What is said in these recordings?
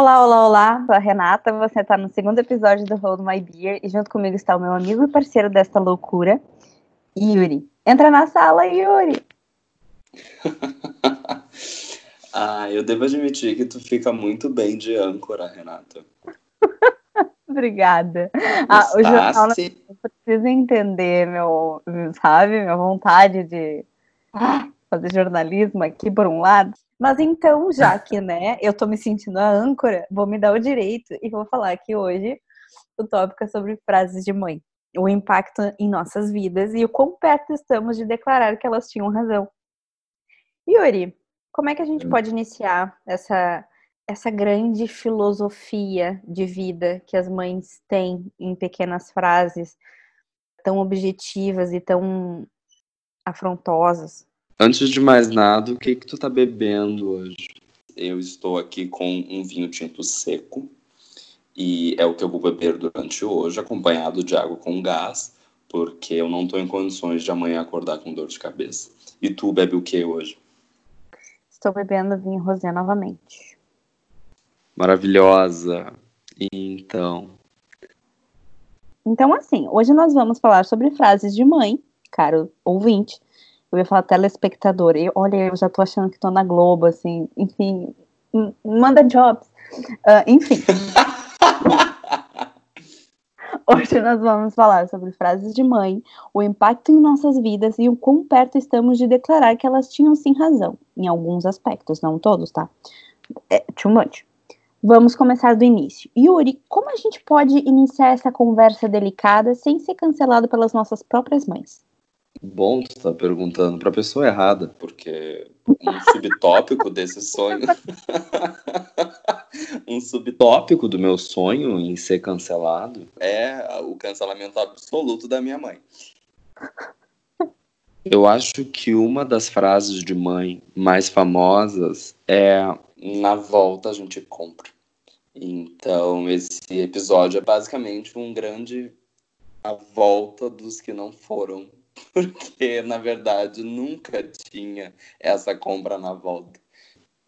Olá, olá, olá, sou a Renata, você está no segundo episódio do Hold My Beer e junto comigo está o meu amigo e parceiro desta loucura, Yuri. Entra na sala, Yuri! ah, eu devo admitir que tu fica muito bem de âncora, Renata. Obrigada. Ah, o jornal não precisa entender meu, sabe, minha vontade de ah, fazer jornalismo aqui por um lado. Mas então, já que, né, eu tô me sentindo a âncora, vou me dar o direito e vou falar que hoje o tópico é sobre frases de mãe, o impacto em nossas vidas e o quão perto estamos de declarar que elas tinham razão. Yuri, como é que a gente hum. pode iniciar essa essa grande filosofia de vida que as mães têm em pequenas frases tão objetivas e tão afrontosas? Antes de mais nada, o que que tu tá bebendo hoje? Eu estou aqui com um vinho tinto seco e é o que eu vou beber durante hoje, acompanhado de água com gás, porque eu não estou em condições de amanhã acordar com dor de cabeça. E tu bebe o que hoje? Estou bebendo vinho rosé novamente maravilhosa. Então. Então, assim, hoje nós vamos falar sobre frases de mãe, caro ouvinte. Eu ia falar telespectador. E, olha, eu já tô achando que tô na Globo, assim. Enfim, manda jobs. Uh, enfim. Hoje nós vamos falar sobre frases de mãe, o impacto em nossas vidas e o quão perto estamos de declarar que elas tinham sim razão, em alguns aspectos, não todos, tá? É too much. Vamos começar do início. Yuri, como a gente pode iniciar essa conversa delicada sem ser cancelado pelas nossas próprias mães? Bom, tu tá perguntando para a pessoa errada, porque um subtópico desse sonho. um subtópico do meu sonho em ser cancelado é o cancelamento absoluto da minha mãe. Eu acho que uma das frases de mãe mais famosas é na volta a gente compra. Então, esse episódio é basicamente um grande a volta dos que não foram, porque na verdade nunca tinha essa compra na volta.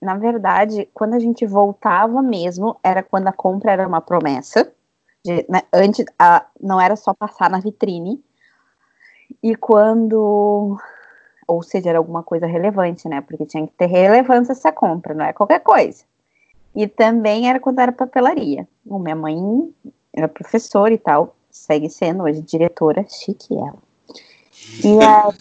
Na verdade, quando a gente voltava mesmo, era quando a compra era uma promessa. De, né, antes, a, não era só passar na vitrine. E quando ou seja, era alguma coisa relevante, né? Porque tinha que ter relevância essa compra, não é qualquer coisa. E também era quando era papelaria. O minha mãe era professora e tal, segue sendo hoje diretora, chique ela. E aí,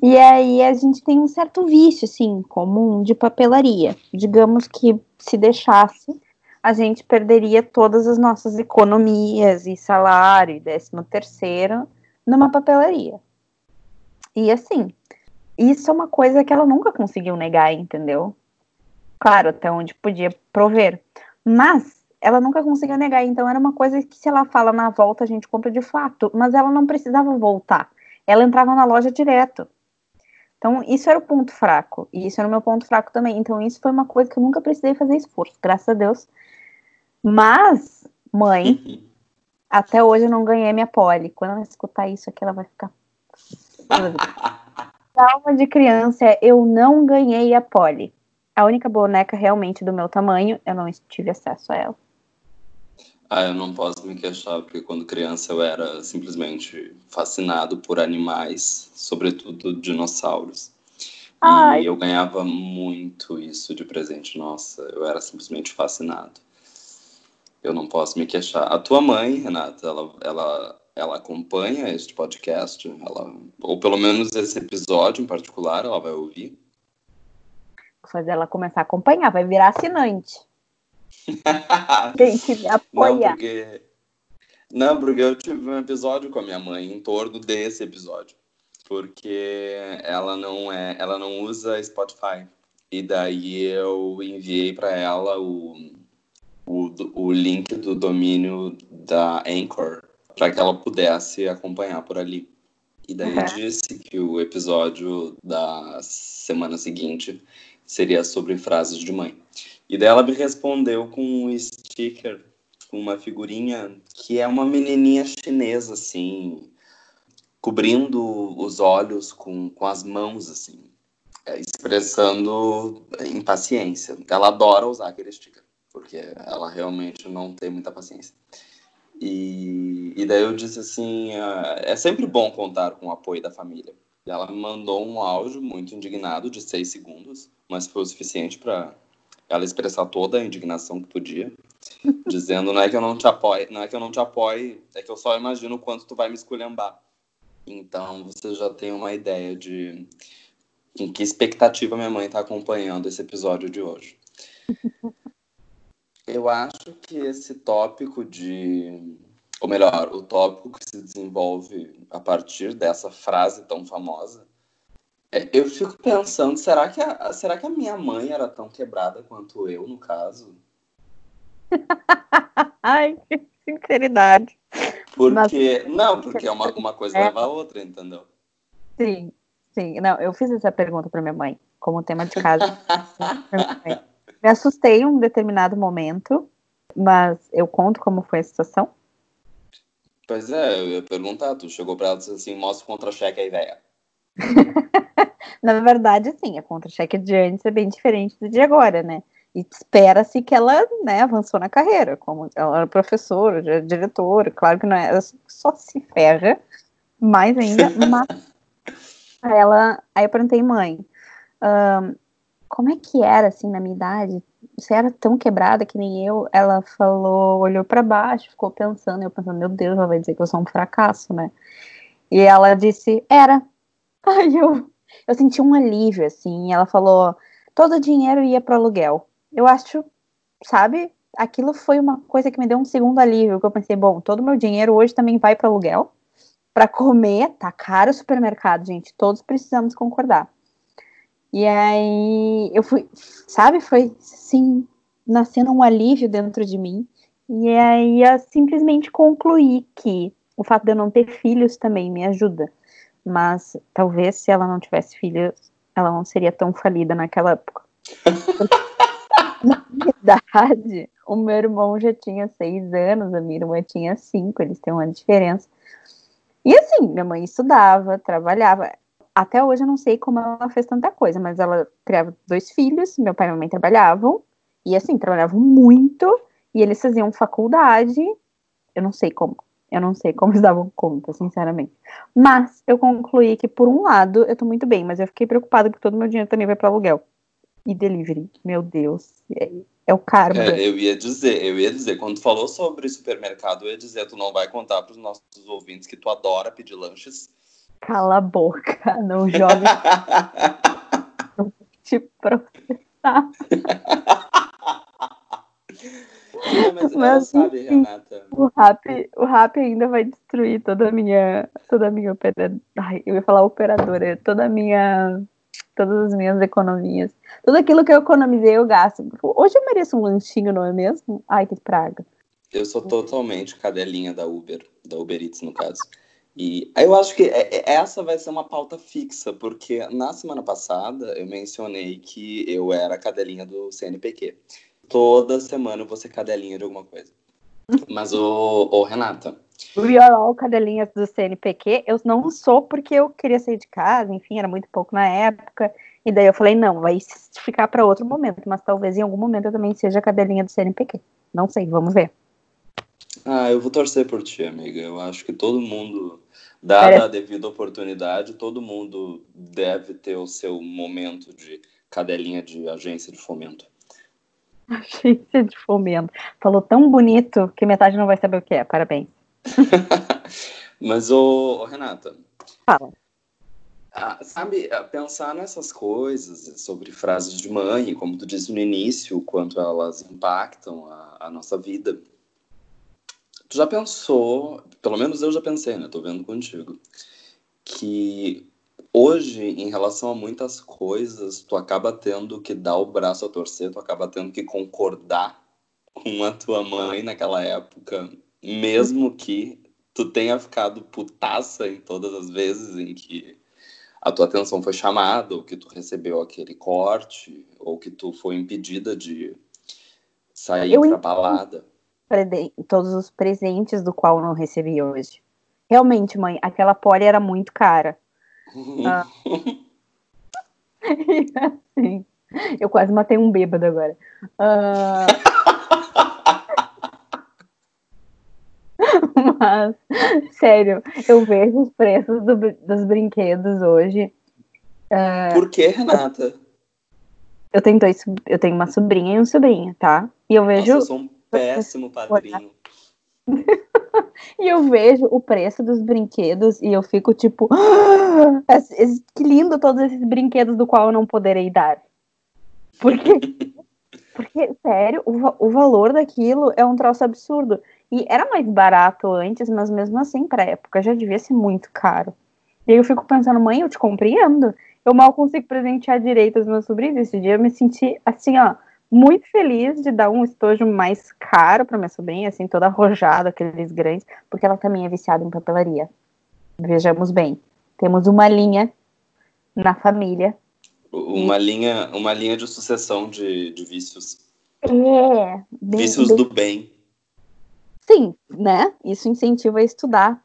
e aí a gente tem um certo vício, assim, comum de papelaria. Digamos que se deixasse, a gente perderia todas as nossas economias e salário e décimo terceiro numa papelaria. E assim, isso é uma coisa que ela nunca conseguiu negar, entendeu? Claro, até onde podia prover. Mas ela nunca conseguiu negar, então era uma coisa que se ela fala na volta a gente compra de fato, mas ela não precisava voltar. Ela entrava na loja direto. Então, isso era o ponto fraco. E isso era o meu ponto fraco também. Então, isso foi uma coisa que eu nunca precisei fazer esforço, graças a Deus. Mas, mãe, até hoje eu não ganhei minha pole. Quando ela escutar isso aqui, ela vai ficar Trauma de criança é eu não ganhei a Polly. A única boneca realmente do meu tamanho, eu não tive acesso a ela. Ah, eu não posso me queixar, porque quando criança eu era simplesmente fascinado por animais, sobretudo dinossauros. Ai. E eu ganhava muito isso de presente. Nossa, eu era simplesmente fascinado. Eu não posso me queixar. A tua mãe, Renata, ela, ela ela acompanha este podcast, ela, ou pelo menos esse episódio em particular, ela vai ouvir. Vou fazer ela começar a acompanhar, vai virar assinante. Tem que me apoiar. Não porque... Não, porque eu tive um episódio com a minha mãe em torno desse episódio. Porque ela não é, ela não usa Spotify. E daí eu enviei para ela o, o, o link do domínio da Anchor para que ela pudesse acompanhar por ali. E daí uhum. disse que o episódio da semana seguinte seria sobre frases de mãe. E daí ela me respondeu com um sticker, com uma figurinha que é uma menininha chinesa, assim, cobrindo os olhos com, com as mãos, assim. é, expressando impaciência. Ela adora usar aquele sticker, porque ela realmente não tem muita paciência. E, e daí eu disse assim: uh, é sempre bom contar com o apoio da família. E ela me mandou um áudio muito indignado de seis segundos, mas foi o suficiente para ela expressar toda a indignação que podia, dizendo não é que eu não te apoie, não é que eu não te apoie, é que eu só imagino o quanto tu vai me esculhambar. Então você já tem uma ideia de em que expectativa minha mãe está acompanhando esse episódio de hoje. Eu acho que esse tópico de. Ou melhor, o tópico que se desenvolve a partir dessa frase tão famosa. Eu fico pensando, será que, a, será que a minha mãe era tão quebrada quanto eu, no caso? Ai, que sinceridade. Porque. Mas... Não, porque uma, uma coisa é. leva a outra, entendeu? Sim, sim. Não, eu fiz essa pergunta para minha mãe, como tema de casa. Me assustei em um determinado momento, mas eu conto como foi a situação. Pois é, eu ia perguntar, tu chegou pra ela e disse assim, mostra o contra-cheque aí, velho. Na verdade, sim, a contra-cheque de antes é bem diferente do de agora, né? E espera-se que ela né, avançou na carreira, como ela era professora, diretora, claro que não é, ela só se ferra, mais ainda, mas ela, aí eu perguntei, mãe, um, como é que era, assim, na minha idade? Você era tão quebrada que nem eu? Ela falou, olhou para baixo, ficou pensando, eu pensando, meu Deus, ela vai dizer que eu sou um fracasso, né? E ela disse, era. Aí eu, eu senti um alívio, assim, ela falou, todo o dinheiro ia para aluguel. Eu acho, sabe, aquilo foi uma coisa que me deu um segundo alívio, que eu pensei, bom, todo o meu dinheiro hoje também vai para aluguel, para comer, tá caro o supermercado, gente, todos precisamos concordar. E aí eu fui, sabe, foi sim, nascendo um alívio dentro de mim. E aí eu simplesmente concluí que o fato de eu não ter filhos também me ajuda. Mas talvez se ela não tivesse filhos, ela não seria tão falida naquela época. Na verdade, o meu irmão já tinha seis anos, a minha irmã tinha cinco, eles têm uma diferença. E assim, minha mãe estudava, trabalhava até hoje eu não sei como ela fez tanta coisa, mas ela criava dois filhos, meu pai e minha mãe trabalhavam, e assim, trabalhavam muito, e eles faziam faculdade, eu não sei como, eu não sei como eles davam conta, sinceramente. Mas eu concluí que, por um lado, eu tô muito bem, mas eu fiquei preocupada porque todo meu dinheiro também vai para aluguel. E delivery, meu Deus, é, é o karma. É, eu ia dizer, eu ia dizer, quando tu falou sobre supermercado, eu ia dizer, tu não vai contar para os nossos ouvintes que tu adora pedir lanches Cala a boca, não joga. não te processar. Mas, mas sabe, Renata. O rap, o rap ainda vai destruir toda a minha, toda a minha operadora. Eu ia falar operadora, toda a minha, todas as minhas economias. Tudo aquilo que eu economizei, eu gasto. Hoje eu mereço um lanchinho, não é mesmo? Ai, que praga. Eu sou totalmente cadelinha da Uber, da Uber Eats, no caso. E eu acho que é, é, essa vai ser uma pauta fixa, porque na semana passada eu mencionei que eu era cadelinha do CNPq. Toda semana eu vou ser cadelinha de alguma coisa. Mas, ô, ô Renata. We are all cadelinhas do CNPq. Eu não sou porque eu queria sair de casa, enfim, era muito pouco na época. E daí eu falei, não, vai ficar para outro momento, mas talvez em algum momento eu também seja cadelinha do CNPq. Não sei, vamos ver. Ah, eu vou torcer por ti, amiga. Eu acho que todo mundo, dada a devida oportunidade, todo mundo deve ter o seu momento de cadelinha de agência de fomento. Agência de fomento. Falou tão bonito que metade não vai saber o que é. Parabéns. Mas, ô, ô Renata. Fala. Ah, sabe, pensar nessas coisas sobre frases de mãe, como tu disse no início, quanto elas impactam a, a nossa vida. Tu já pensou, pelo menos eu já pensei, né? Tô vendo contigo, que hoje, em relação a muitas coisas, tu acaba tendo que dar o braço a torcer, tu acaba tendo que concordar com a tua mãe naquela época, mesmo que tu tenha ficado putaça em todas as vezes em que a tua atenção foi chamada, ou que tu recebeu aquele corte, ou que tu foi impedida de sair eu pra balada todos os presentes do qual não recebi hoje. Realmente, mãe, aquela poli era muito cara. E assim, eu quase matei um bêbado agora. Uh... Mas, sério, eu vejo os preços do, dos brinquedos hoje. Uh... Por que, Renata? Eu tenho dois, eu tenho uma sobrinha e um sobrinho, tá? E eu vejo. Nossa, eu sou um péssimo padrinho. e eu vejo o preço dos brinquedos e eu fico tipo, ah, que lindo todos esses brinquedos do qual eu não poderei dar. Porque, porque sério, o, o valor daquilo é um troço absurdo. E era mais barato antes, mas mesmo assim, pra época, já devia ser muito caro. E eu fico pensando, mãe, eu te compreendo. Eu mal consigo presentear direito os meus sobrinhos. Esse dia eu me senti assim, ó, muito feliz de dar um estojo mais caro para minha sobrinha, assim, toda arrojada, aqueles grandes, porque ela também é viciada em papelaria. Vejamos bem, temos uma linha na família. Uma e... linha, uma linha de sucessão de, de vícios. É. Bem, vícios bem... do bem. Sim, né? Isso incentiva a estudar.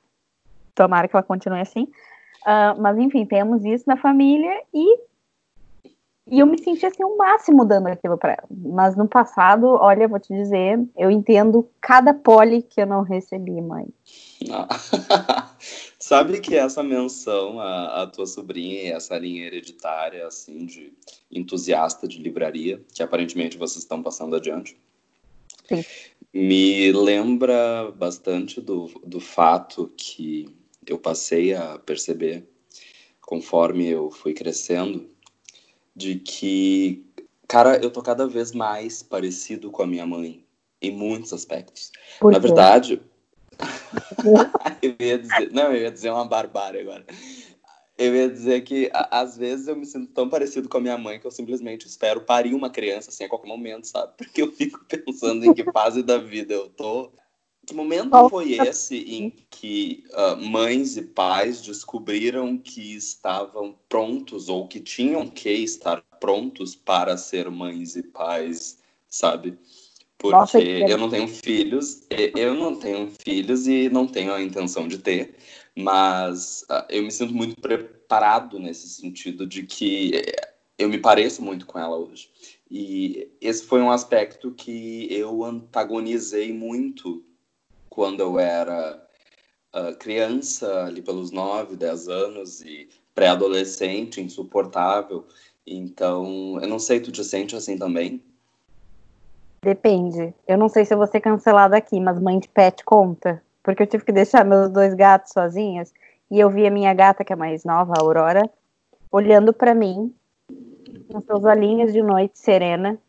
Tomara que ela continue assim. Uh, mas enfim, temos isso na família e e eu me senti assim o máximo dando aquilo para ela. Mas no passado, olha, vou te dizer, eu entendo cada pole que eu não recebi, mãe. Sabe que essa menção à, à, tua sobrinha e essa linha hereditária, assim, de entusiasta de livraria, que aparentemente vocês estão passando adiante, Sim. me lembra bastante do, do fato que eu passei a perceber conforme eu fui crescendo de que, cara, eu tô cada vez mais parecido com a minha mãe em muitos aspectos. Por Na verdade, eu ia dizer, não, eu ia dizer uma barbárie agora. Eu ia dizer que às vezes eu me sinto tão parecido com a minha mãe que eu simplesmente espero parir uma criança assim a qualquer momento, sabe? Porque eu fico pensando em que fase da vida eu tô que momento foi esse em que uh, mães e pais descobriram que estavam prontos ou que tinham que estar prontos para ser mães e pais, sabe? Porque Nossa, eu não tenho filhos, eu não tenho filhos e não tenho a intenção de ter, mas uh, eu me sinto muito preparado nesse sentido de que eu me pareço muito com ela hoje. E esse foi um aspecto que eu antagonizei muito quando eu era uh, criança, ali pelos 9, 10 anos, e pré-adolescente, insuportável. Então, eu não sei, tu te sente assim também? Depende. Eu não sei se eu vou ser cancelada aqui, mas mãe de pet conta. Porque eu tive que deixar meus dois gatos sozinhos. E eu vi a minha gata, que é mais nova, a Aurora, olhando para mim, com seus olhinhos de noite serena,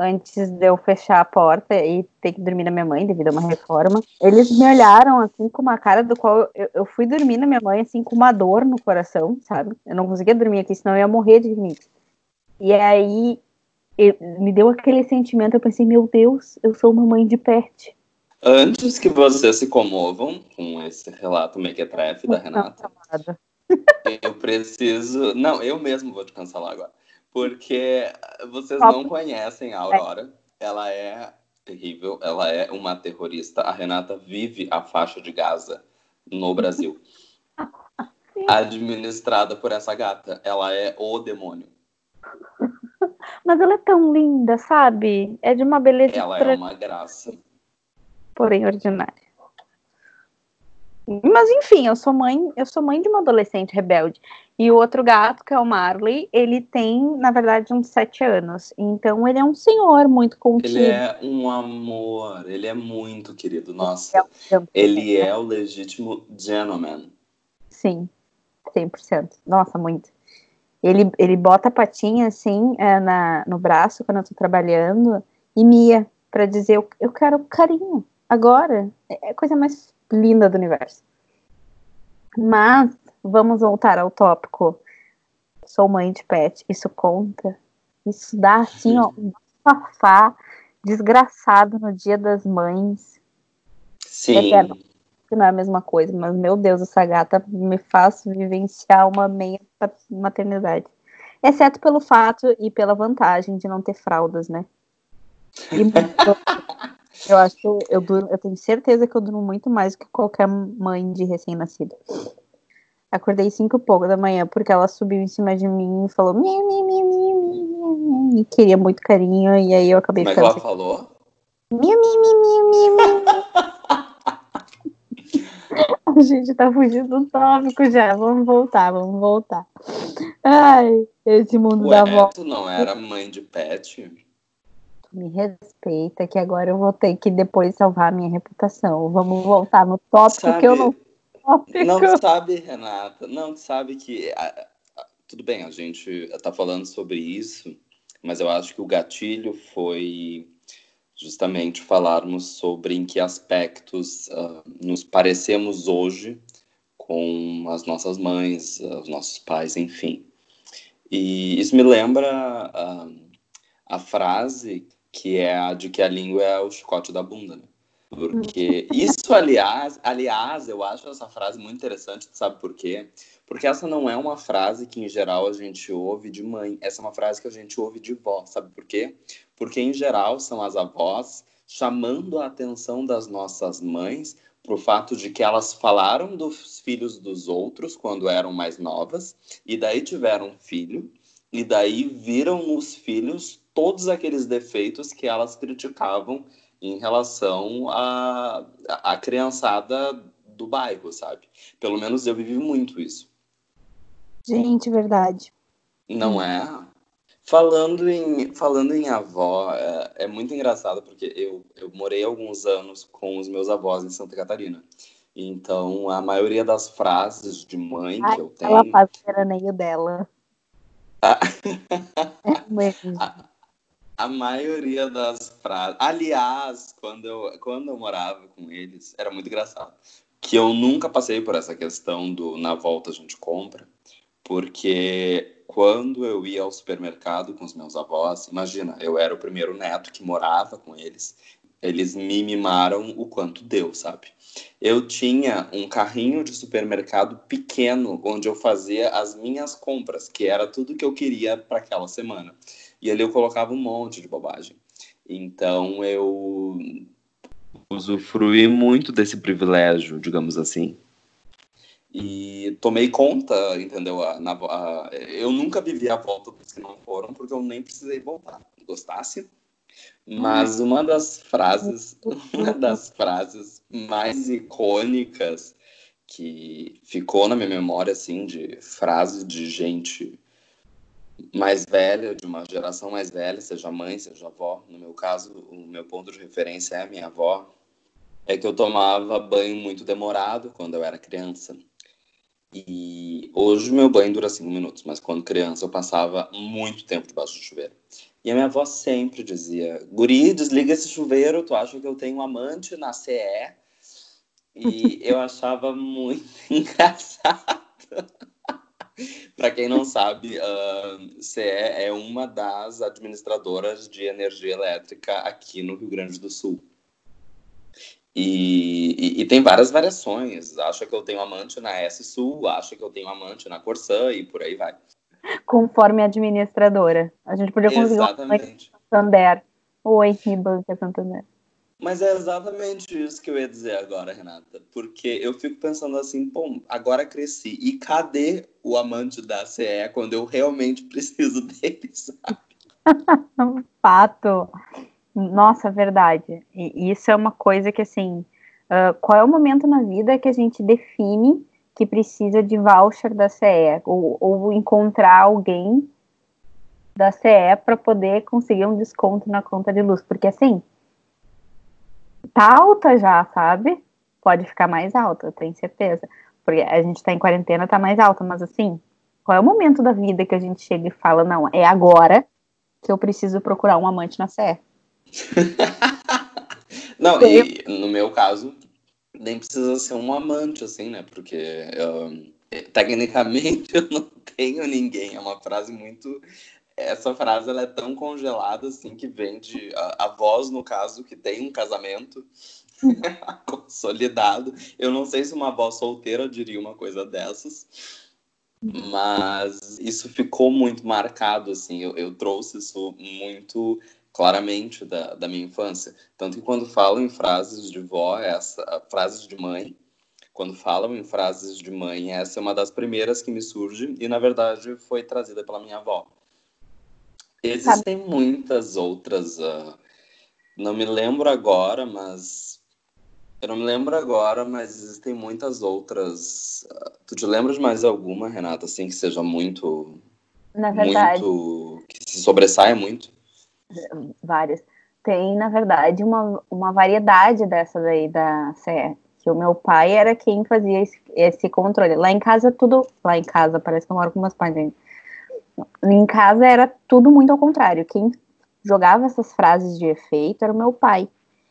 antes de eu fechar a porta e ter que dormir na minha mãe devido a uma reforma. Eles me olharam assim com uma cara do qual eu, eu fui dormir na minha mãe assim com uma dor no coração, sabe? Eu não conseguia dormir aqui, senão eu ia morrer de rinite. E aí eu, me deu aquele sentimento, eu pensei, meu Deus, eu sou uma mãe de pet. Antes que vocês se comovam com esse relato mequetrefe da Renata, eu preciso. Não, eu mesmo vou te cancelar agora. Porque vocês não conhecem a Aurora. Ela é terrível, ela é uma terrorista. A Renata vive a faixa de Gaza no Brasil. Administrada por essa gata. Ela é o demônio. Mas ela é tão linda, sabe? É de uma beleza. Ela é uma graça. Porém ordinária. Mas enfim, eu sou mãe, eu sou mãe de uma adolescente rebelde. E o outro gato, que é o Marley, ele tem, na verdade, uns sete anos. Então ele é um senhor muito contido. Ele é um amor, ele é muito querido. Nossa, ele é o legítimo gentleman. Sim, 100%. Nossa, muito. Ele, ele bota a patinha assim é, na, no braço quando eu tô trabalhando e mia para dizer eu, eu quero carinho agora. É a é coisa mais linda do universo. Mas vamos voltar ao tópico. Sou mãe de pet, isso conta. Isso dá assim, ó, um safá desgraçado no dia das mães. Sim. É, que não é a mesma coisa, mas meu Deus, essa gata me faz vivenciar uma meia maternidade. Exceto pelo fato e pela vantagem de não ter fraldas, né? E Eu acho que eu, eu, durmo, eu tenho certeza que eu durmo muito mais que qualquer mãe de recém-nascido. Acordei cinco e pouco da manhã porque ela subiu em cima de mim e falou mi, mi, mi, mi, mi, e queria muito carinho e aí eu acabei Como é que ela falou? Mi, mi, mi, mi, mi, mi. A gente tá fugindo do tópico já. Vamos voltar, vamos voltar. Ai, esse mundo Ué, da tu não era mãe de pet? Me respeita, que agora eu vou ter que depois salvar a minha reputação. Vamos voltar no tópico Sabe- que eu não. Tópico. Não sabe, Renata, não sabe que a- a- tudo bem, a gente tá falando sobre isso, mas eu acho que o gatilho foi justamente falarmos sobre em que aspectos ah, nos parecemos hoje com as nossas mães, os nossos pais, enfim. E isso me lembra ah, a frase que é a de que a língua é o chicote da bunda, né? Porque isso, aliás, aliás, eu acho essa frase muito interessante, sabe por quê? Porque essa não é uma frase que, em geral, a gente ouve de mãe. Essa é uma frase que a gente ouve de vó. Sabe por quê? Porque, em geral, são as avós chamando a atenção das nossas mães para o fato de que elas falaram dos filhos dos outros quando eram mais novas, e daí tiveram um filho, e daí viram nos filhos todos aqueles defeitos que elas criticavam em relação à à criançada do bairro, sabe? Pelo menos eu vivi muito isso. Gente, verdade. Não é? Falando em, falando em avó, é, é muito engraçado porque eu, eu morei alguns anos com os meus avós em Santa Catarina. Então, a maioria das frases de mãe Ai, que eu Ela tenho. faz o dela. Ah. É mesmo. A maioria das frases. Aliás, quando eu, quando eu morava com eles, era muito engraçado. Que eu nunca passei por essa questão do na volta a gente compra, porque quando eu ia ao supermercado com os meus avós, imagina, eu era o primeiro neto que morava com eles, eles me mimaram o quanto deu, sabe? Eu tinha um carrinho de supermercado pequeno onde eu fazia as minhas compras, que era tudo que eu queria para aquela semana. E ali eu colocava um monte de bobagem. Então eu usufruí muito desse privilégio, digamos assim. E tomei conta, entendeu? A- na- a- eu nunca vivi a volta dos que não foram, porque eu nem precisei voltar. Gostasse? Mas uma das frases, uma das frases mais icônicas que ficou na minha memória, assim, de frase de gente mais velha, de uma geração mais velha, seja mãe, seja avó. No meu caso, o meu ponto de referência é a minha avó. É que eu tomava banho muito demorado quando eu era criança. E hoje meu banho dura cinco minutos, mas quando criança eu passava muito tempo debaixo do chuveiro. E a minha avó sempre dizia: Guri, desliga esse chuveiro, tu acha que eu tenho um amante na CE? E eu achava muito engraçado. Para quem não sabe, a CE é uma das administradoras de energia elétrica aqui no Rio Grande do Sul. E, e- e tem várias variações. Acha que eu tenho amante na S Sul, acha que eu tenho amante na Corsã e por aí vai. Conforme administradora. A gente podia conseguir Exatamente. Santander. Oi, me banca Santander. Mas é exatamente isso que eu ia dizer agora, Renata. Porque eu fico pensando assim, pô, agora cresci. E cadê o amante da CE quando eu realmente preciso dele, sabe? Fato. Nossa, verdade. E isso é uma coisa que, assim, ah, qual é o momento na vida que a gente define que precisa de voucher da CE? Ou, ou encontrar alguém da CE para poder conseguir um desconto na conta de luz? Porque, assim, tá alta já, sabe? Pode ficar mais alta, eu tenho certeza. Porque a gente tá em quarentena, tá mais alta, mas assim, qual é o momento da vida que a gente chega e fala, não, é agora que eu preciso procurar um amante na CE? Não, e no meu caso, nem precisa ser um amante, assim, né? Porque ahn, tecnicamente eu não tenho ninguém. É uma frase muito. Essa frase ela é tão congelada assim que vem de a, a voz, no caso, que tem um casamento consolidado. Eu não sei se uma avó solteira diria uma coisa dessas. Mas isso ficou muito marcado, assim, eu, eu trouxe isso muito claramente da, da minha infância. Tanto que quando falo em frases de vó, essa, frases de mãe, quando falam em frases de mãe, essa é uma das primeiras que me surge e, na verdade, foi trazida pela minha avó. Existem Sabe. muitas outras. Uh, não me lembro agora, mas. Eu não me lembro agora, mas existem muitas outras. Uh, tu te lembra de mais alguma, Renata, assim, que seja muito. Na verdade. Muito, que se sobressaia muito? Várias. Tem, na verdade, uma, uma variedade dessa daí da CE. Que o meu pai era quem fazia esse, esse controle. Lá em casa, tudo. Lá em casa, parece que eu moro com meus pais ainda em casa era tudo muito ao contrário. Quem jogava essas frases de efeito era o meu pai.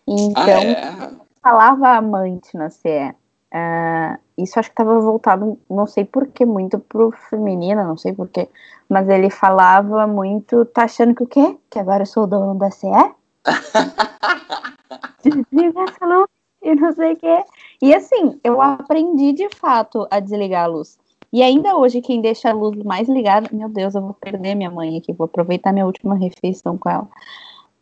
Então, ah, é? falava amante na CE. Uh, isso acho que estava voltado, não sei porquê, muito pro feminino, não sei porquê, mas ele falava muito, tá achando que o quê? Que agora eu sou o dono da CE? Desliga essa luz e não sei o quê. E assim, eu aprendi de fato a desligar a luz. E ainda hoje, quem deixa a luz mais ligada, meu Deus, eu vou perder minha mãe aqui, vou aproveitar minha última refeição com ela.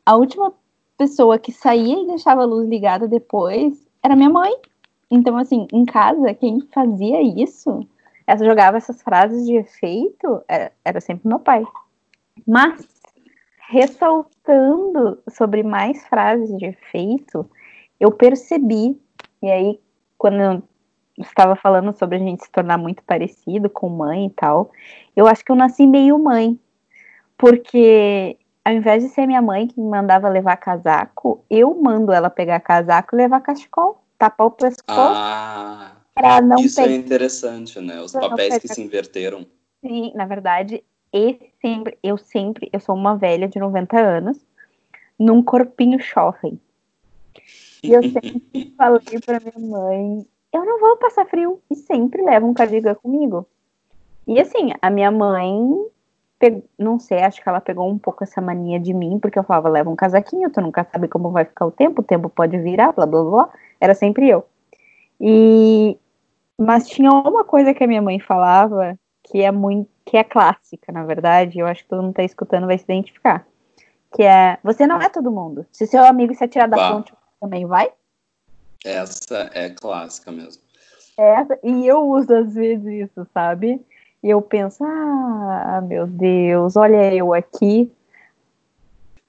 A última pessoa que saía e deixava a luz ligada depois era minha mãe. Então, assim, em casa, quem fazia isso, essa jogava essas frases de efeito, era, era sempre meu pai. Mas, ressaltando sobre mais frases de efeito, eu percebi, e aí, quando estava falando sobre a gente se tornar muito parecido com mãe e tal. Eu acho que eu nasci meio mãe, porque ao invés de ser minha mãe que me mandava levar casaco, eu mando ela pegar casaco e levar cachecol, tapar o pescoço. Ah, não isso é interessante, né? Os papéis que se inverteram. Sim, na verdade, esse sempre, eu sempre, eu sou uma velha de 90 anos, num corpinho jovem. E eu sempre falei para minha mãe, eu não vou passar frio. E sempre levo um cardigan comigo. E assim, a minha mãe, não sei, acho que ela pegou um pouco essa mania de mim, porque eu falava, leva um casaquinho, tu nunca sabe como vai ficar o tempo, o tempo pode virar, blá blá blá. Era sempre eu. E mas tinha uma coisa que a minha mãe falava que é muito que é clássica, na verdade, eu acho que todo mundo tá escutando vai se identificar. Que é, você não é todo mundo. Se seu amigo se atirar da ponte, também vai? Essa é clássica mesmo. Essa, e eu uso às vezes isso, sabe? E eu penso, ah, meu Deus, olha eu aqui.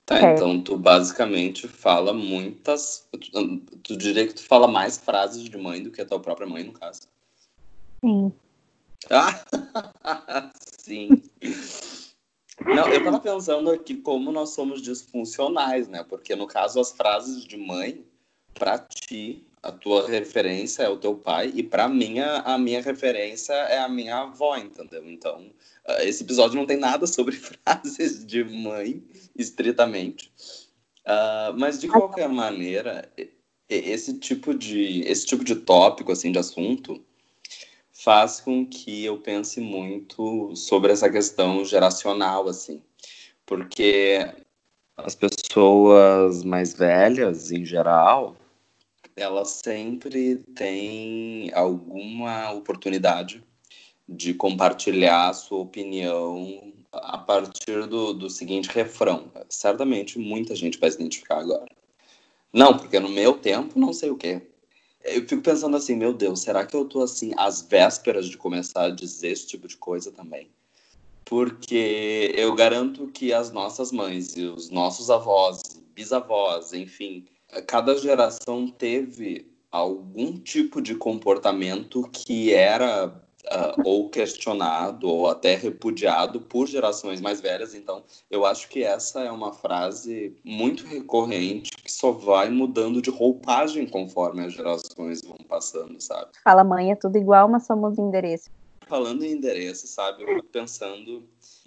Tá, é. então tu basicamente fala muitas. Tu, tu diria que tu fala mais frases de mãe do que a tua própria mãe, no caso. Sim. Ah, sim. Não, eu tava pensando aqui como nós somos disfuncionais, né? Porque no caso as frases de mãe para ti, a tua referência é o teu pai, e para mim, a, minha referência é a minha avó, entendeu? Então, ah, esse episódio não tem nada sobre frases de mãe, estritamente. Uh, mas, de qualquer maneira, esse tipo de, esse tipo de tópico, assim, de assunto, faz com que eu pense muito sobre essa questão geracional, assim. Porque as pessoas mais velhas, em geral, ela sempre tem alguma oportunidade de compartilhar a sua opinião a partir do, do seguinte refrão. Certamente muita gente vai se identificar agora. Não, porque no meu tempo não sei o quê. Eu fico pensando assim, meu Deus, será que eu tô assim às vésperas de começar a dizer esse tipo de coisa também? Porque eu garanto que as nossas mães e os nossos avós, bisavós, enfim, cada geração teve algum tipo de comportamento que era uh, ou questionado ou até repudiado por gerações mais velhas. Então, eu acho que essa é uma frase muito recorrente que só vai mudando de roupagem conforme as gerações vão passando, sabe? Fala, mãe, é tudo igual, mas somos endereço. Falando em endereço, sabe? Eu fico pensando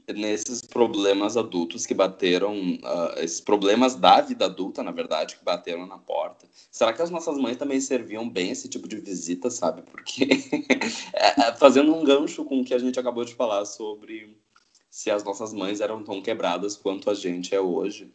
nesses problemas adultos que bateram, uh, esses problemas da vida adulta, na verdade, que bateram na porta. Será que as nossas mães também serviam bem esse tipo de visita, sabe? Porque, é, é, fazendo um gancho com o que a gente acabou de falar sobre se as nossas mães eram tão quebradas quanto a gente é hoje.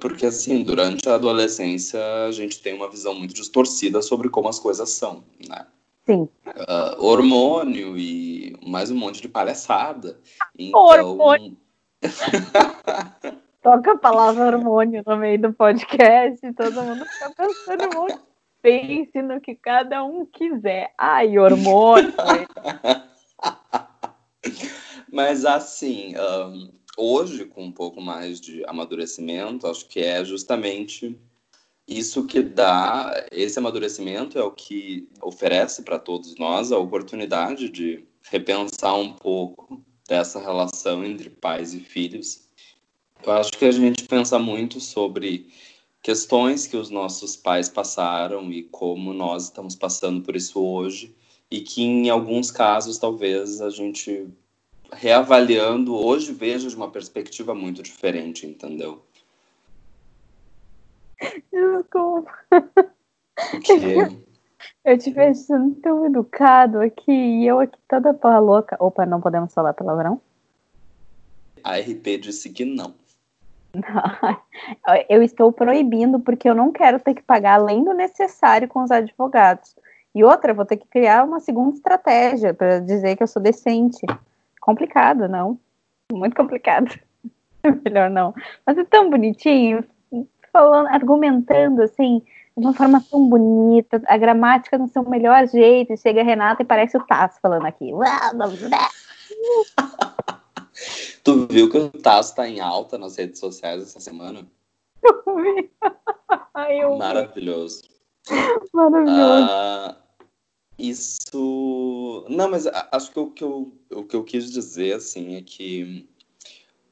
Porque, assim, durante a adolescência, a gente tem uma visão muito distorcida sobre como as coisas são, né? Sim. Uh, hormônio e mais um monte de palhaçada. Então... Hormônio. Toca a palavra hormônio no meio do podcast e todo mundo fica pensando muito. Pense no que cada um quiser. Ai, hormônio. Mas assim, um, hoje, com um pouco mais de amadurecimento, acho que é justamente isso que dá, esse amadurecimento é o que oferece para todos nós a oportunidade de repensar um pouco dessa relação entre pais e filhos. Eu acho que a gente pensa muito sobre questões que os nossos pais passaram e como nós estamos passando por isso hoje, e que em alguns casos talvez a gente reavaliando hoje veja de uma perspectiva muito diferente, entendeu? Desculpa. Eu te vejo sendo tão educado aqui e eu aqui toda porra louca. Opa, não podemos falar palavrão? A RP disse que não. Eu estou proibindo porque eu não quero ter que pagar além do necessário com os advogados. E outra, vou ter que criar uma segunda estratégia para dizer que eu sou decente. Complicado, não? Muito complicado. Melhor não. Mas é tão bonitinho, falando, argumentando assim, de uma forma tão bonita, a gramática no seu melhor jeito, e chega a Renata e parece o Tasso falando aqui. tu viu que o Tasso tá em alta nas redes sociais essa semana? Eu vi. Eu Maravilhoso. Maravilhoso. Uh, isso. Não, mas acho que o que eu, o que eu quis dizer, assim, é que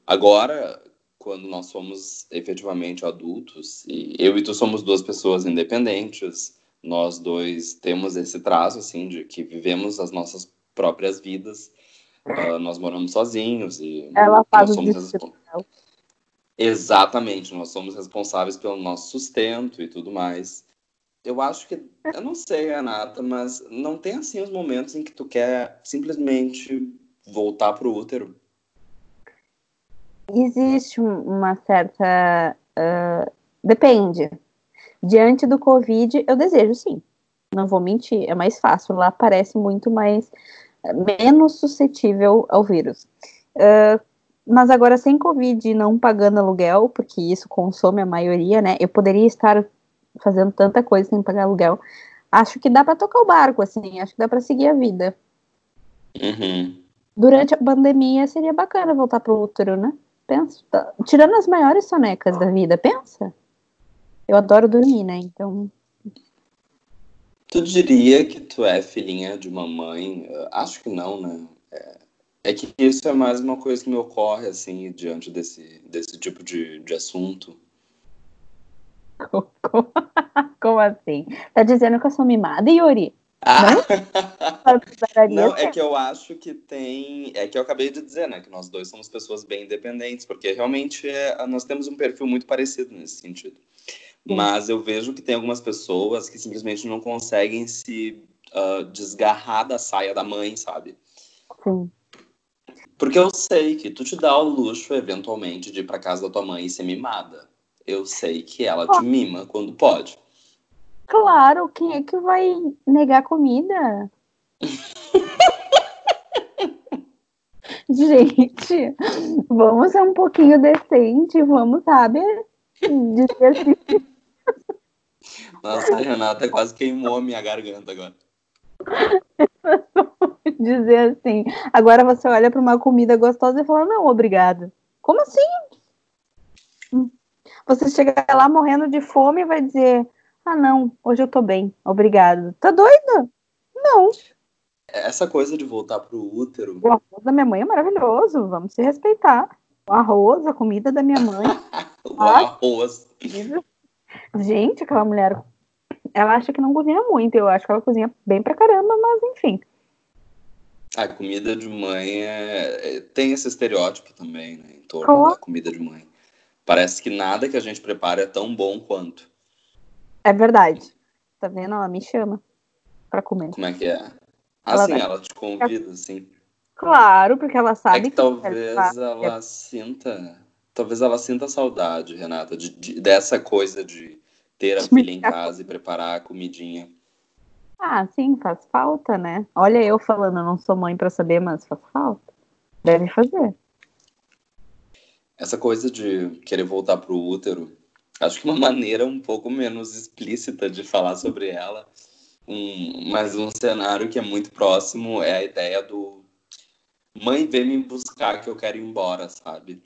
agora quando nós somos efetivamente adultos, e eu e tu somos duas pessoas independentes, nós dois temos esse traço, assim, de que vivemos as nossas próprias vidas, uh, nós moramos sozinhos e Ela faz nós somos Exatamente, nós somos responsáveis pelo nosso sustento e tudo mais. Eu acho que, eu não sei, Renata, mas não tem assim os momentos em que tu quer simplesmente voltar pro útero existe uma certa. Uh, depende. Diante do Covid, eu desejo sim. Não vou mentir, é mais fácil. Lá parece muito mais. menos suscetível ao vírus. Uh, mas agora, sem Covid, não pagando aluguel, porque isso consome a maioria, né? Eu poderia estar fazendo tanta coisa sem pagar aluguel. Acho que dá para tocar o barco, assim. Acho que dá para seguir a vida. Uhum. Durante a pandemia, seria bacana voltar pro útero, né? Pensa, tá, tirando as maiores sonecas da vida, pensa. Eu adoro dormir, né? Então. Tu diria que tu é filhinha de uma mãe? Acho que não, né? É, é, que isso é mais uma coisa que me ocorre, assim, diante desse, desse tipo de, de assunto. Como, como, como assim? Tá dizendo que eu sou mimada, Yuri? Ah. Não, é que eu acho que tem. É que eu acabei de dizer, né? Que nós dois somos pessoas bem independentes, porque realmente é, nós temos um perfil muito parecido nesse sentido. Sim. Mas eu vejo que tem algumas pessoas que simplesmente não conseguem se uh, desgarrar da saia da mãe, sabe? Sim. Porque eu sei que tu te dá o luxo, eventualmente, de ir pra casa da tua mãe e ser mimada. Eu sei que ela te mima quando pode. Claro, quem é que vai negar comida? Gente, vamos ser um pouquinho decente, vamos, sabe? Dizer assim. Nossa, a Renata quase queimou a minha garganta agora. Dizer assim, agora você olha para uma comida gostosa e fala, não, obrigado. Como assim? Você chega lá morrendo de fome e vai dizer, ah, não, hoje eu tô bem, obrigado. Tá doida? Não. Essa coisa de voltar pro útero. O arroz da minha mãe é maravilhoso, vamos se respeitar. O arroz, a comida da minha mãe. o arroz. Gente, aquela mulher, ela acha que não cozinha muito, eu acho que ela cozinha bem pra caramba, mas enfim. A comida de mãe é... é tem esse estereótipo também, né, em torno da comida de mãe. Parece que nada que a gente prepara é tão bom quanto. É verdade. Tá vendo? Ela me chama pra comer. Como é que é? Assim, ela, ela te convida, assim. Claro, porque ela sabe é que, que talvez ela sinta. Talvez ela sinta saudade, Renata, de, de, dessa coisa de ter a filha em casa e preparar a comidinha. Ah, sim, faz falta, né? Olha eu falando, eu não sou mãe para saber, mas faz falta. Deve fazer. Essa coisa de querer voltar pro útero acho que uma maneira um pouco menos explícita de falar sobre ela, um, mas um cenário que é muito próximo é a ideia do mãe vem me buscar que eu quero ir embora, sabe?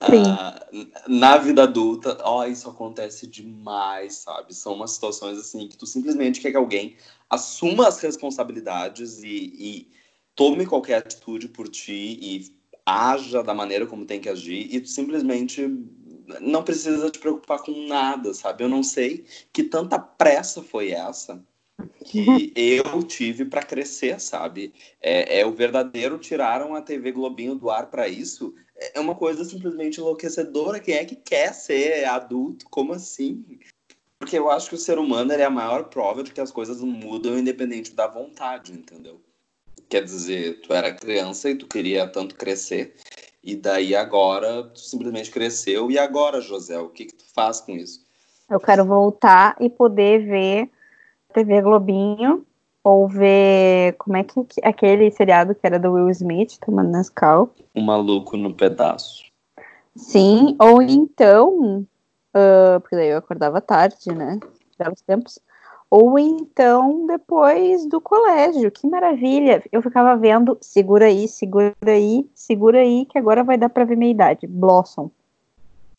Ah, na vida adulta, ó, isso acontece demais, sabe? São umas situações assim que tu simplesmente quer que alguém assuma as responsabilidades e, e tome qualquer atitude por ti e haja da maneira como tem que agir e tu simplesmente não precisa te preocupar com nada, sabe? Eu não sei que tanta pressa foi essa que eu tive para crescer, sabe? É, é, o verdadeiro tiraram a TV Globinho do ar para isso. É uma coisa simplesmente enlouquecedora. Quem é que quer ser adulto? Como assim? Porque eu acho que o ser humano é a maior prova de que as coisas mudam independente da vontade, entendeu? Quer dizer, tu era criança e tu queria tanto crescer, e daí agora tu simplesmente cresceu, e agora, José, o que, que tu faz com isso? Eu quero voltar e poder ver TV Globinho, ou ver. Como é que aquele seriado que era do Will Smith, tomando Nescau? Um maluco no pedaço. Sim, ou então. Uh, porque daí eu acordava tarde, né? Belos tempos. Ou então depois do colégio. Que maravilha! Eu ficava vendo, segura aí, segura aí, segura aí, que agora vai dar pra ver minha idade. Blossom.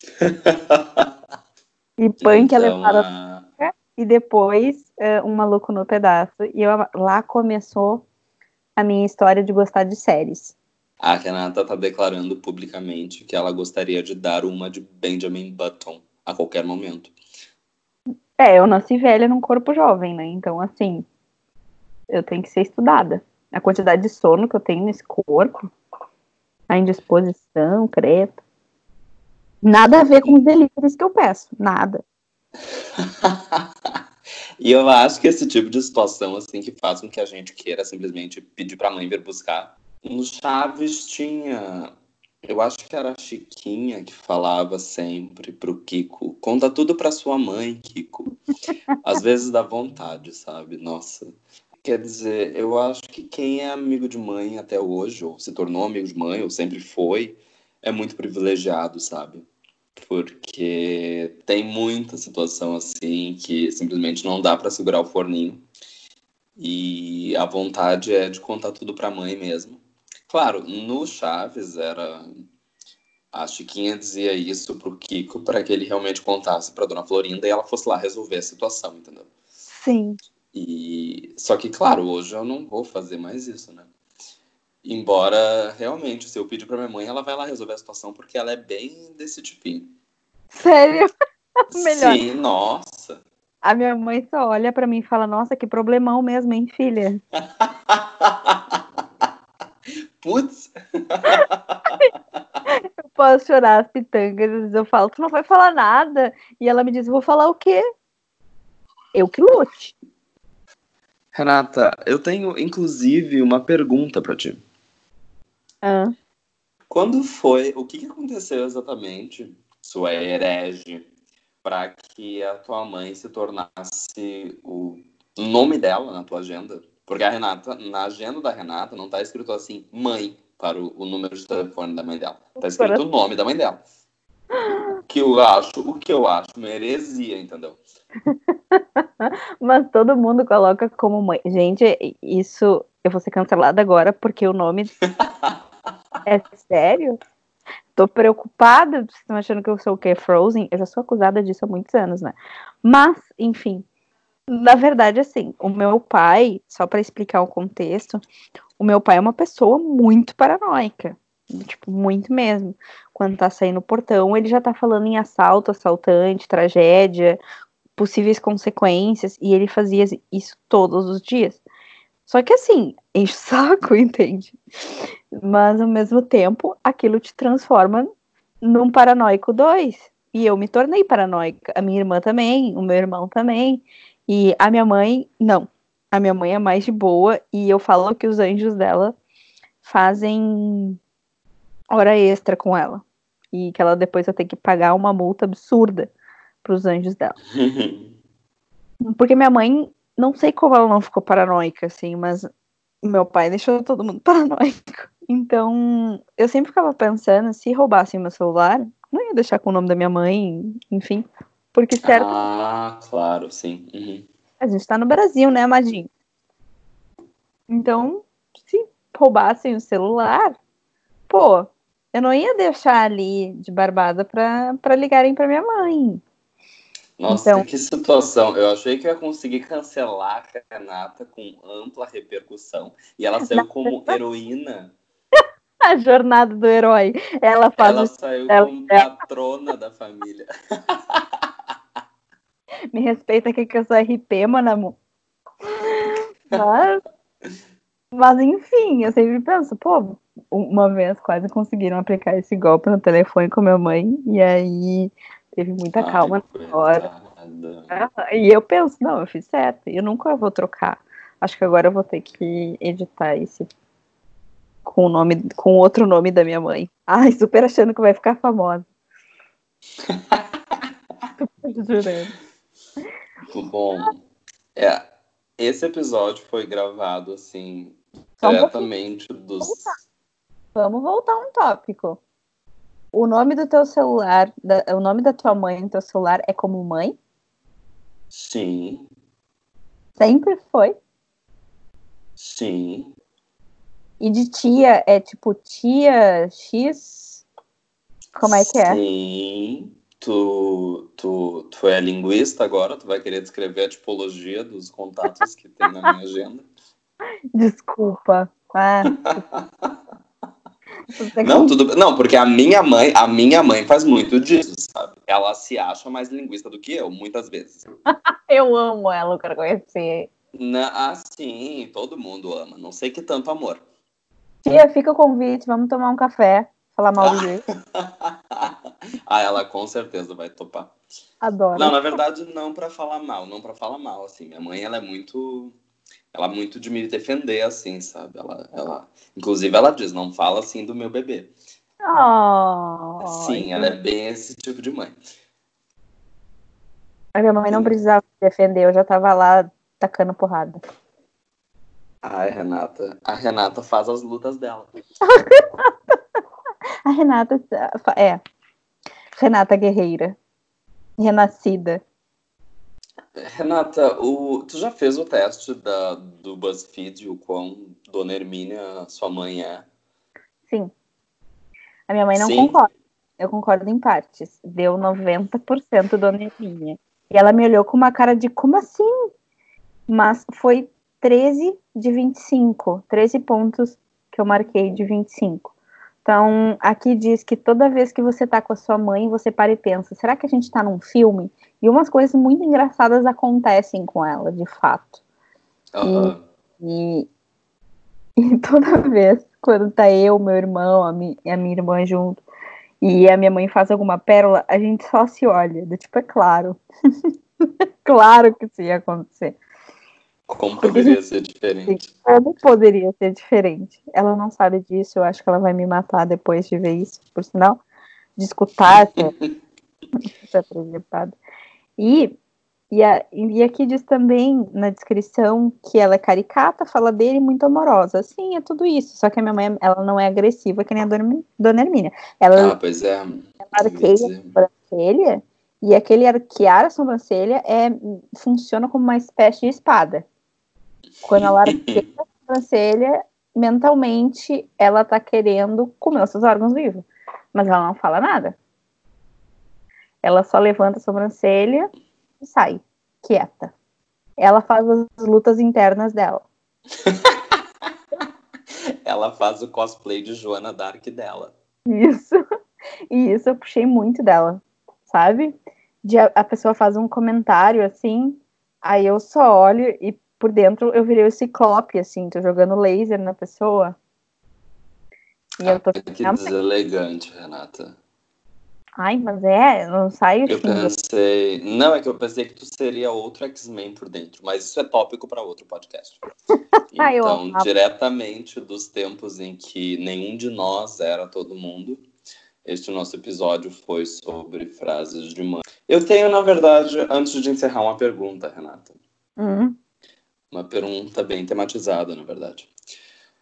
e punk então, elevada. A... E depois uh, um maluco no pedaço. E eu, lá começou a minha história de gostar de séries. A Renata tá declarando publicamente que ela gostaria de dar uma de Benjamin Button a qualquer momento. É, eu nasci velha num corpo jovem, né? Então, assim, eu tenho que ser estudada. A quantidade de sono que eu tenho nesse corpo, a indisposição, credo. Nada a ver com os delírios que eu peço, nada. E eu acho que esse tipo de situação, assim, que faz com que a gente queira simplesmente pedir pra mãe vir buscar. No Chaves tinha. Eu acho que era a Chiquinha que falava sempre pro Kiko: conta tudo pra sua mãe, Kiko. Às vezes dá vontade, sabe? Nossa. Quer dizer, eu acho que quem é amigo de mãe até hoje, ou se tornou amigo de mãe, ou sempre foi, é muito privilegiado, sabe? porque tem muita situação assim que simplesmente não dá para segurar o forninho. E a vontade é de contar tudo para a mãe mesmo. Claro, no Chaves era a Chiquinha dizia isso pro Kiko para que ele realmente contasse para Dona Florinda e ela fosse lá resolver a situação, entendeu? Sim. E só que claro, hoje eu não vou fazer mais isso, né? Embora, realmente, se eu pedir pra minha mãe, ela vai lá resolver a situação, porque ela é bem desse tipinho. Sério? Melhor. Sim, nossa. A minha mãe só olha pra mim e fala, nossa, que problemão mesmo, hein, filha? Putz! eu posso chorar as pitangas, eu falo, tu não vai falar nada. E ela me diz, vou falar o quê? Eu que lute. Renata, eu tenho inclusive uma pergunta para ti. Ah. Quando foi, o que, que aconteceu exatamente, sua herege, para que a tua mãe se tornasse o nome dela na tua agenda? Porque a Renata, na agenda da Renata, não tá escrito assim, mãe, para o, o número de telefone da mãe dela. Tá escrito o nome da mãe dela. Que eu acho, o que eu acho uma heresia, entendeu? Mas todo mundo coloca como mãe. Gente, isso eu vou ser cancelada agora porque o nome É sério? Tô preocupada. Vocês estão achando que eu sou o quê? Frozen? Eu já sou acusada disso há muitos anos, né? Mas, enfim. Na verdade, assim, o meu pai, só para explicar o contexto, o meu pai é uma pessoa muito paranoica. Tipo, muito mesmo. Quando tá saindo no portão, ele já tá falando em assalto, assaltante, tragédia, possíveis consequências, e ele fazia isso todos os dias. Só que assim, enche o saco, entende? Mas ao mesmo tempo, aquilo te transforma num paranoico 2. E eu me tornei paranoica. A minha irmã também, o meu irmão também. E a minha mãe, não. A minha mãe é mais de boa. E eu falo que os anjos dela fazem hora extra com ela. E que ela depois vai ter que pagar uma multa absurda para os anjos dela. Porque minha mãe não sei como ela não ficou paranoica, assim, mas meu pai deixou todo mundo paranoico. Então, eu sempre ficava pensando, se roubassem meu celular, não ia deixar com o nome da minha mãe, enfim. Porque certo. Ah, claro, sim. Uhum. A gente tá no Brasil, né, Amadinho? Então, se roubassem o celular, pô, eu não ia deixar ali de barbada pra, pra ligarem pra minha mãe. Nossa, Então- que situação. Eu achei que eu ia conseguir cancelar a Renata com ampla repercussão. E ela saiu como heroína. A jornada do herói. Ela faz Ela saiu como patrona da família. Me respeita aqui que eu sou RP, mano. Mas, mas, enfim, eu sempre penso, pô, uma vez quase conseguiram aplicar esse golpe no telefone com minha mãe, e aí teve muita Ai, calma na hora. Ah, E eu penso, não, eu fiz certo, eu nunca vou trocar. Acho que agora eu vou ter que editar esse com o nome, com outro nome da minha mãe. Ai, super achando que vai ficar famosa. Jurando. Bom, é, esse episódio foi gravado assim um diretamente dos. Vamos voltar um tópico. O nome do teu celular, da- o nome da tua mãe no teu celular é como mãe? Sim, Sempre foi. sim. E de tia é tipo tia X? Como é que é? Sim. Tu, tu, tu é linguista agora, tu vai querer descrever a tipologia dos contatos que tem na minha agenda. Desculpa. Ah, Não, tudo. Não, porque a minha mãe, a minha mãe faz muito disso, sabe? Ela se acha mais linguista do que eu, muitas vezes. Eu amo ela, eu quero conhecer. Na, ah, sim, todo mundo ama. Não sei que tanto amor. Tia, fica o convite, vamos tomar um café. Falar mal do jeito. ah, ela com certeza vai topar. Adoro. Não, na verdade, não pra falar mal, não pra falar mal, assim. Minha mãe, ela é muito. Ela é muito de me defender, assim, sabe? Ela, ela... Inclusive, ela diz, não fala assim do meu bebê. Oh, Sim, ela é bem esse tipo de mãe. A minha mãe não precisava me defender, eu já tava lá tacando porrada. Ai, Renata. A Renata faz as lutas dela. A Renata é. Renata Guerreira. Renascida. Renata, o... tu já fez o teste da... do BuzzFeed, o quão Dona Hermínia, sua mãe é? Sim. A minha mãe não Sim. concorda. Eu concordo em partes. Deu 90% Dona Hermínia. E ela me olhou com uma cara de como assim? Mas foi 13 de 25. 13 pontos que eu marquei de 25. Então, aqui diz que toda vez que você tá com a sua mãe, você para e pensa: será que a gente tá num filme? E umas coisas muito engraçadas acontecem com ela, de fato. Aham. E, e toda vez, quando tá eu, meu irmão, a, mi, a minha irmã junto, e a minha mãe faz alguma pérola, a gente só se olha. Do tipo, é claro. claro que isso ia acontecer. Como poderia ser diferente? Como poderia ser diferente? Ela não sabe disso, eu acho que ela vai me matar depois de ver isso, por sinal, de escutar essa, projetada. E, e, a, e aqui diz também na descrição que ela é caricata, fala dele muito amorosa. Sim, é tudo isso. Só que a minha mãe ela não é agressiva que nem a Dona, Dona Hermínia. Ela Ah, pois é. arqueia a sobrancelha e aquele arquear a sobrancelha é, funciona como uma espécie de espada. Quando ela arqueia a sobrancelha, mentalmente ela tá querendo comer os seus órgãos vivos. Mas ela não fala nada. Ela só levanta a sobrancelha e sai, quieta. Ela faz as lutas internas dela. Ela faz o cosplay de Joana Dark dela. Isso. E isso eu puxei muito dela, sabe? De a, a pessoa faz um comentário assim, aí eu só olho e por dentro eu virei o ciclope, assim, tô jogando laser na pessoa. E eu tô Ah, que deselegante, Renata. Ai, mas é, não sai Eu xingando. pensei. Não, é que eu pensei que tu seria outro X-Men por dentro, mas isso é tópico para outro podcast. Ah, Então, diretamente dos tempos em que nenhum de nós era todo mundo, este nosso episódio foi sobre frases de mãe. Eu tenho, na verdade, antes de encerrar, uma pergunta, Renata. Hum, Uma pergunta bem tematizada, na verdade.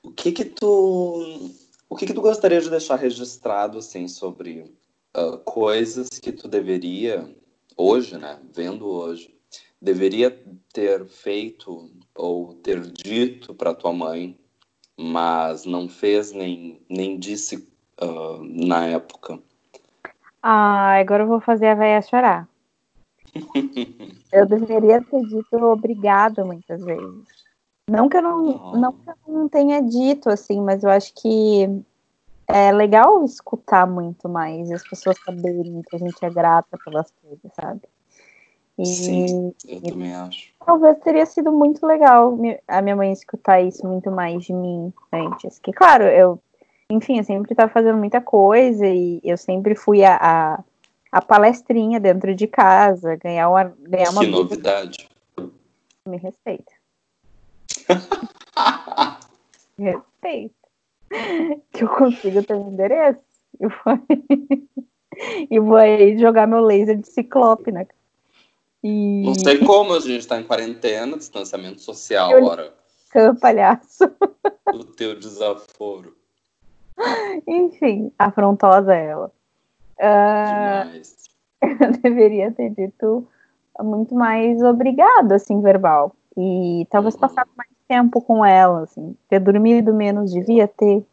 O que que tu, o que que tu gostaria de deixar registrado assim sobre ah, coisas que tu deveria hoje, né? Vendo hoje, deveria ter feito ou ter dito para tua mãe, mas não fez nem, nem disse uh, na época? Ah, agora eu vou fazer a véia chorar. Eu deveria ter dito obrigado muitas vezes. Não que eu não, oh. não que eu não tenha dito assim, mas eu acho que é legal escutar muito mais e as pessoas saberem que a gente é grata pelas coisas, sabe? E, Sim, eu também acho. Talvez teria sido muito legal a minha mãe escutar isso muito mais de mim antes. Que, claro, eu, enfim, eu sempre estava fazendo muita coisa e eu sempre fui a, a, a palestrinha dentro de casa, ganhar uma. Ganhar uma que novidade. Me respeita. Me respeita. Que eu consigo ter um endereço. E vou, e vou aí jogar meu laser de ciclope, né? E... Não sei como, a gente está em quarentena, distanciamento social, eu... ora. Cã, palhaço. O teu desaforo. Enfim, afrontosa ela. Uh. Eu deveria ter dito muito mais obrigado, assim, verbal. E talvez uhum. passar mais tempo com ela, assim. Ter dormido menos, devia ter.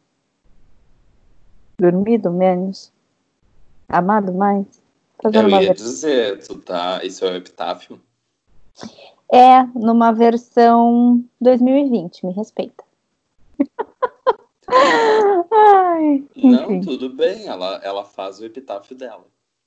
Dormido menos. Amado mais. Fazendo Eu ia dizer, tu tá. Isso é o epitáfio? É, numa versão 2020, me respeita. Ai, Não, tudo bem, ela, ela faz o epitáfio dela.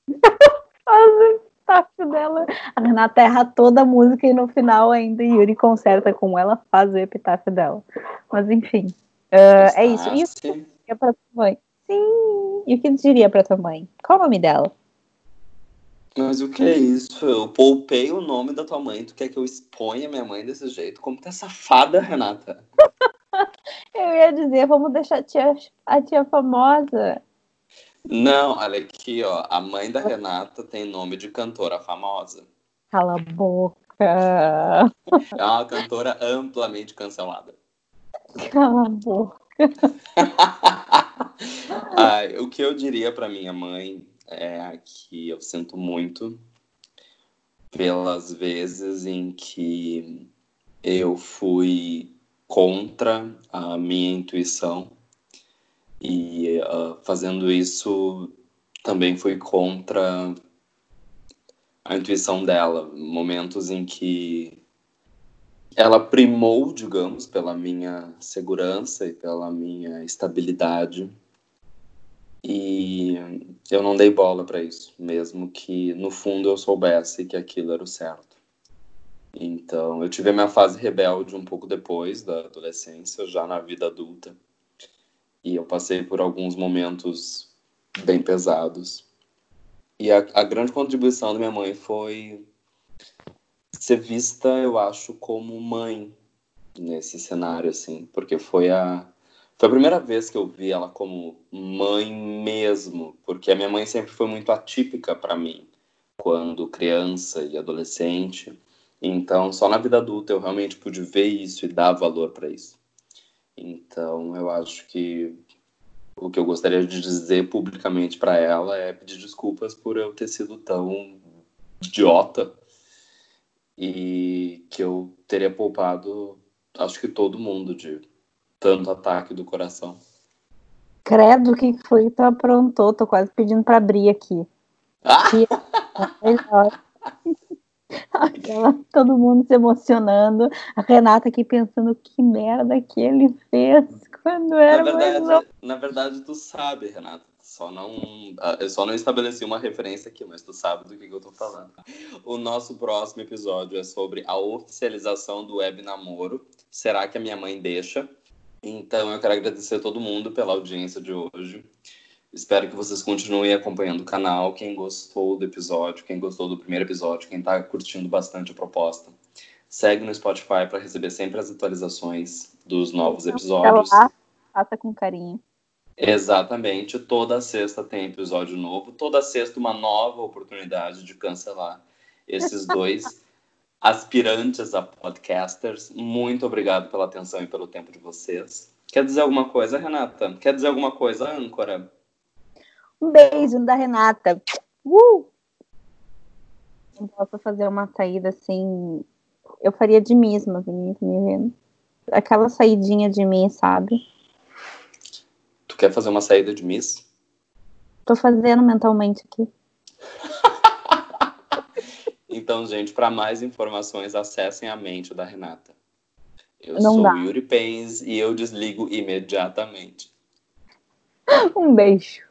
faz o epitáfio dela. A Renata erra toda a música e no final ainda Yuri conserta com ela, faz o epitáfio dela. Mas enfim, uh, é isso. E o que diria pra tua mãe? Sim. E o que diria pra tua mãe? Qual o nome dela? Mas o que é isso? Eu poupei o nome da tua mãe. Tu quer que eu exponha minha mãe desse jeito? Como tu é safada, Renata? eu ia dizer, vamos deixar a tia, a tia famosa. Não, olha aqui, ó. A mãe da Renata tem nome de cantora famosa. Cala a boca. É uma cantora amplamente cancelada. Cala a boca. Ai, o que eu diria para minha mãe é que eu sinto muito pelas vezes em que eu fui contra a minha intuição. E uh, fazendo isso também fui contra a intuição dela, momentos em que ela primou, digamos, pela minha segurança e pela minha estabilidade. E eu não dei bola para isso, mesmo que no fundo eu soubesse que aquilo era o certo. Então, eu tive a minha fase rebelde um pouco depois da adolescência, já na vida adulta. E eu passei por alguns momentos bem pesados. E a, a grande contribuição da minha mãe foi ser vista, eu acho, como mãe nesse cenário, assim, porque foi a foi a primeira vez que eu vi ela como mãe mesmo, porque a minha mãe sempre foi muito atípica para mim, quando criança e adolescente. Então, só na vida adulta eu realmente pude ver isso e dar valor para isso. Então, eu acho que o que eu gostaria de dizer publicamente para ela é pedir desculpas por eu ter sido tão idiota e que eu teria poupado, acho que todo mundo de tanto ataque do coração. Credo, o que foi que tu aprontou? Tô quase pedindo pra abrir aqui. Ah! Aquela, todo mundo se emocionando. A Renata aqui pensando que merda que ele fez quando era na verdade, mais Na verdade, tu sabe, Renata. Só não, ah, eu só não estabeleci uma referência aqui, mas tu sabe do que, que eu tô falando. O nosso próximo episódio é sobre a oficialização do web namoro. Será que a minha mãe deixa? Então, eu quero agradecer a todo mundo pela audiência de hoje. Espero que vocês continuem acompanhando o canal. Quem gostou do episódio, quem gostou do primeiro episódio, quem está curtindo bastante a proposta, segue no Spotify para receber sempre as atualizações dos novos episódios. Lá, faça com carinho. Exatamente. Toda sexta tem episódio novo. Toda sexta uma nova oportunidade de cancelar esses dois aspirantes a podcasters, muito obrigado pela atenção e pelo tempo de vocês. Quer dizer alguma coisa, Renata? Quer dizer alguma coisa, âncora? Um beijo da Renata. Uh! não posso fazer uma saída assim. Eu faria de mesma, Vinícius, me vendo. Aquela saidinha de mim, sabe? Tu quer fazer uma saída de Miss? Tô fazendo mentalmente aqui. então, gente, para mais informações, acessem a mente da Renata. Eu Não sou dá. Yuri Pens e eu desligo imediatamente. Um beijo.